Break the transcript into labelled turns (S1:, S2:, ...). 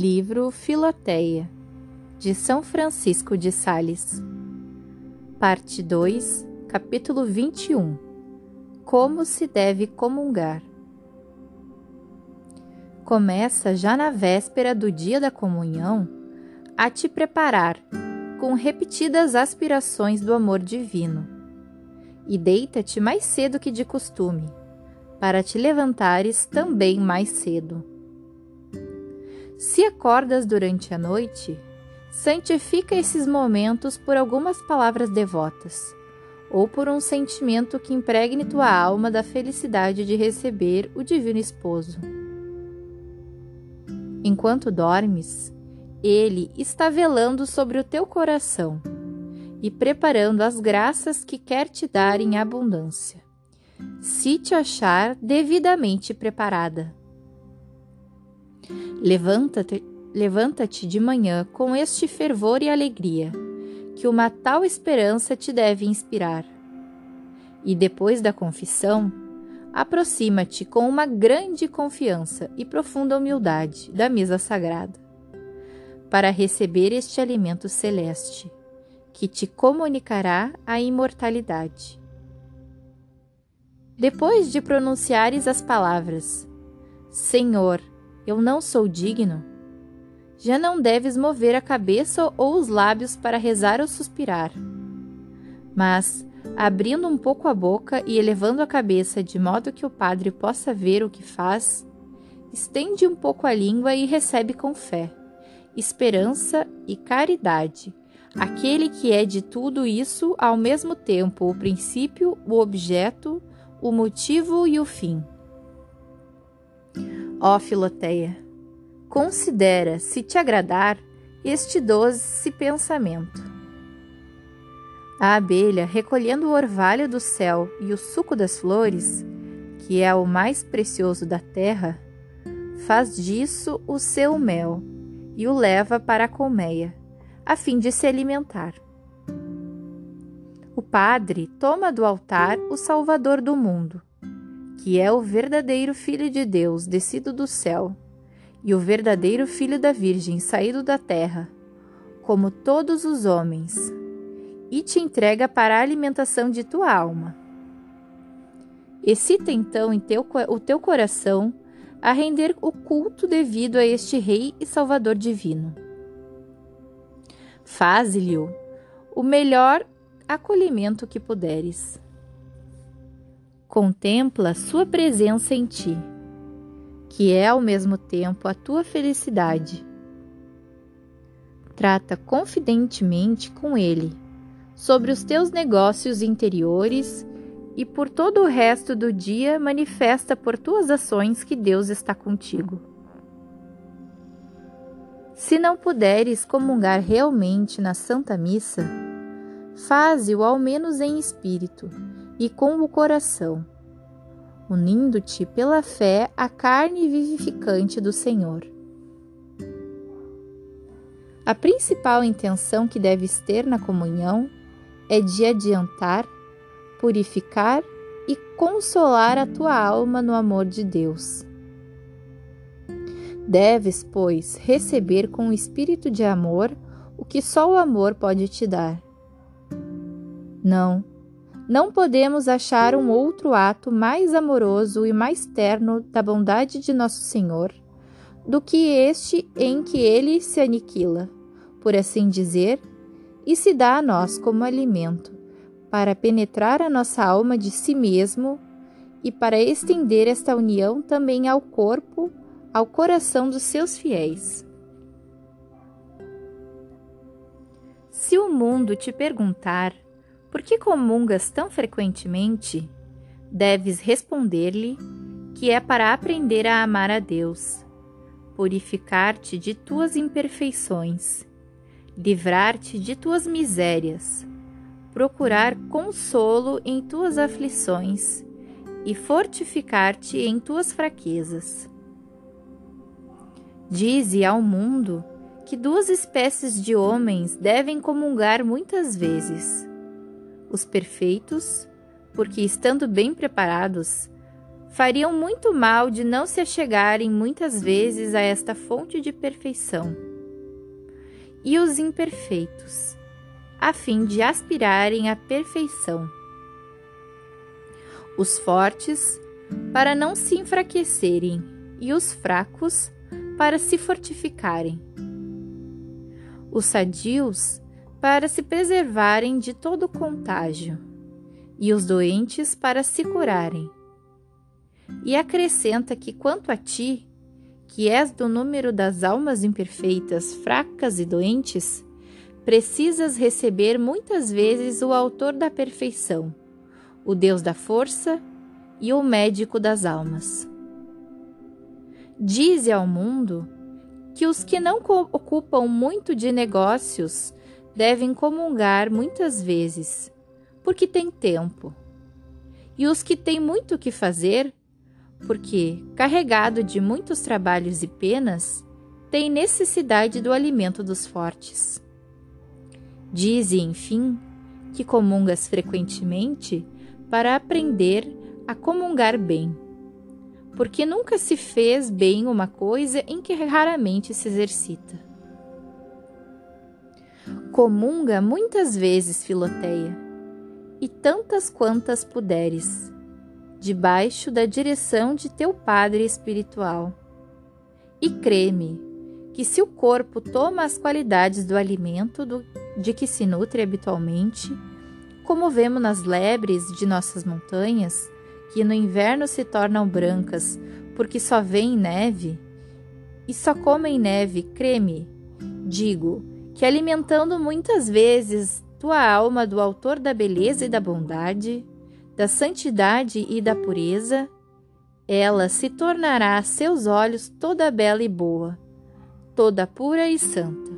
S1: Livro Filoteia, de São Francisco de Sales. Parte 2, capítulo 21 Como se deve comungar. Começa já na véspera do dia da comunhão a te preparar com repetidas aspirações do amor divino. E deita-te mais cedo que de costume, para te levantares também mais cedo. Se acordas durante a noite, santifica esses momentos por algumas palavras devotas, ou por um sentimento que impregne tua alma da felicidade de receber o Divino Esposo. Enquanto dormes, ele está velando sobre o teu coração e preparando as graças que quer te dar em abundância, se te achar devidamente preparada. Levanta-te levanta-te de manhã com este fervor e alegria, que uma tal esperança te deve inspirar. E depois da confissão, aproxima-te com uma grande confiança e profunda humildade da mesa sagrada para receber este alimento celeste, que te comunicará a imortalidade. Depois de pronunciares as palavras: Senhor, eu não sou digno, já não deves mover a cabeça ou os lábios para rezar ou suspirar. Mas, abrindo um pouco a boca e elevando a cabeça de modo que o padre possa ver o que faz, estende um pouco a língua e recebe com fé esperança e caridade, aquele que é de tudo isso ao mesmo tempo o princípio, o objeto, o motivo e o fim. Ó Filoteia, considera, se te agradar, este doce pensamento. A abelha, recolhendo o orvalho do céu e o suco das flores, que é o mais precioso da terra, faz disso o seu mel e o leva para a colmeia, a fim de se alimentar. O padre toma do altar o Salvador do mundo, que é o verdadeiro Filho de Deus descido do céu, e o verdadeiro Filho da Virgem saído da terra, como todos os homens, e te entrega para a alimentação de tua alma. Excita então em teu, o teu coração a render o culto devido a este Rei e Salvador divino. Faze-lhe o melhor acolhimento que puderes. Contempla sua presença em ti, que é ao mesmo tempo a tua felicidade. Trata confidentemente com ele sobre os teus negócios interiores e por todo o resto do dia manifesta por tuas ações que Deus está contigo. Se não puderes comungar realmente na Santa Missa, faze-o ao menos em espírito e com o coração, unindo-te pela fé à carne vivificante do Senhor. A principal intenção que deves ter na comunhão é de adiantar purificar e consolar a tua alma no amor de Deus. Deves, pois, receber com o espírito de amor o que só o amor pode te dar. Não, não podemos achar um outro ato mais amoroso e mais terno da bondade de nosso Senhor do que este em que ele se aniquila, por assim dizer, e se dá a nós como alimento para penetrar a nossa alma de si mesmo e para estender esta união também ao corpo, ao coração dos seus fiéis. Se o mundo te perguntar por que comungas tão frequentemente, deves responder-lhe que é para aprender a amar a Deus, purificar-te de tuas imperfeições, livrar-te de tuas misérias procurar consolo em tuas aflições e fortificar-te em tuas fraquezas. Dize ao mundo que duas espécies de homens devem comungar muitas vezes: os perfeitos, porque estando bem preparados, fariam muito mal de não se achegarem muitas vezes a esta fonte de perfeição. E os imperfeitos, a fim de aspirarem à perfeição. Os fortes, para não se enfraquecerem, e os fracos, para se fortificarem. Os sadios, para se preservarem de todo contágio, e os doentes, para se curarem e acrescenta que quanto a ti, que és do número das almas imperfeitas, fracas e doentes, precisas receber muitas vezes o Autor da perfeição, o Deus da força e o médico das almas. Dize ao mundo que os que não ocupam muito de negócios devem comungar muitas vezes, porque têm tempo. E os que têm muito o que fazer porque, carregado de muitos trabalhos e penas, tem necessidade do alimento dos fortes. Dize, enfim, que comungas frequentemente para aprender a comungar bem, porque nunca se fez bem uma coisa em que raramente se exercita. Comunga muitas vezes, Filoteia, e tantas quantas puderes debaixo da direção de teu Padre espiritual. E creme que, se o corpo toma as qualidades do alimento do, de que se nutre habitualmente, como vemos nas lebres de nossas montanhas, que no inverno se tornam brancas porque só vêem neve, e só comem neve, creme, digo, que alimentando muitas vezes tua alma do Autor da beleza e da bondade, da santidade e da pureza, ela se tornará a seus olhos toda bela e boa, toda pura e santa.